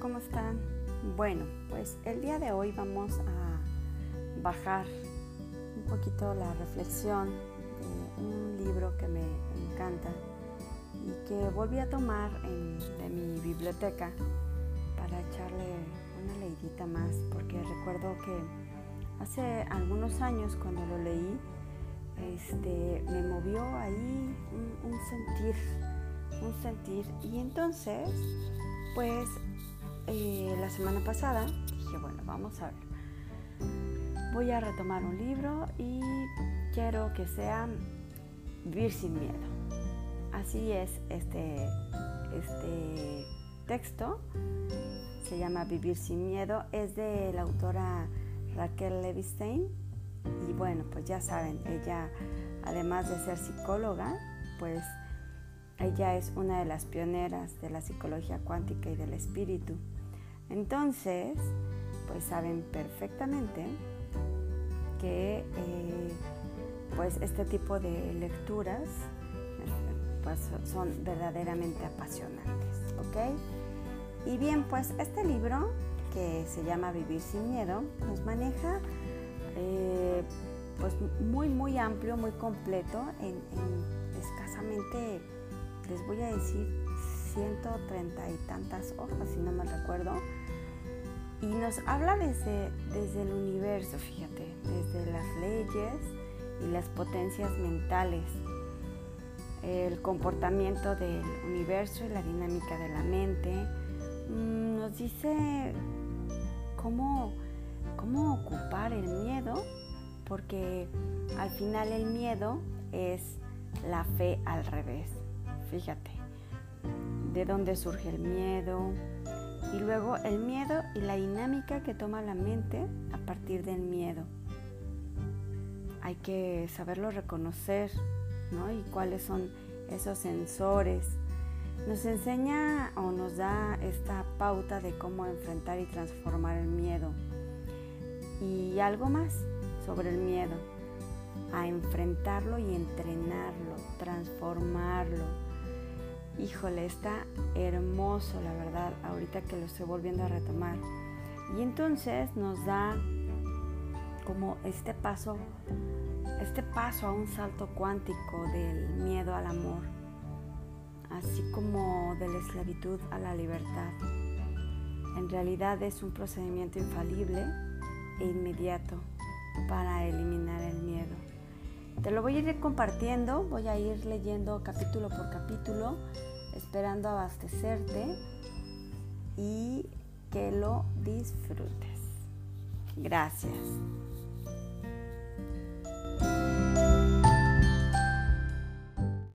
¿cómo están? Bueno, pues el día de hoy vamos a bajar un poquito la reflexión de un libro que me encanta y que volví a tomar de mi biblioteca para echarle una leidita más porque recuerdo que hace algunos años cuando lo leí este, me movió ahí un sentir, un sentir y entonces pues eh, la semana pasada dije, bueno, vamos a ver. Voy a retomar un libro y quiero que sea Vivir sin miedo. Así es este, este texto. Se llama Vivir sin miedo. Es de la autora Raquel Levistein. Y bueno, pues ya saben, ella, además de ser psicóloga, pues ella es una de las pioneras de la psicología cuántica y del espíritu. Entonces, pues saben perfectamente que eh, pues este tipo de lecturas pues son verdaderamente apasionantes, ¿ok? Y bien, pues este libro que se llama Vivir sin Miedo nos maneja eh, pues muy muy amplio, muy completo en, en escasamente, les voy a decir 130 y tantas hojas, si no me recuerdo. Y nos habla desde, desde el universo, fíjate, desde las leyes y las potencias mentales, el comportamiento del universo y la dinámica de la mente. Mm, nos dice cómo, cómo ocupar el miedo, porque al final el miedo es la fe al revés. Fíjate, de dónde surge el miedo y luego el miedo y la dinámica que toma la mente a partir del miedo. Hay que saberlo reconocer, ¿no? Y cuáles son esos sensores. Nos enseña o nos da esta pauta de cómo enfrentar y transformar el miedo. Y algo más sobre el miedo, a enfrentarlo y entrenarlo, transformarlo híjole, está hermoso, la verdad, ahorita que lo estoy volviendo a retomar. Y entonces nos da como este paso, este paso a un salto cuántico del miedo al amor, así como de la esclavitud a la libertad. En realidad es un procedimiento infalible e inmediato para eliminar el miedo. Te lo voy a ir compartiendo, voy a ir leyendo capítulo por capítulo, esperando abastecerte y que lo disfrutes. Gracias.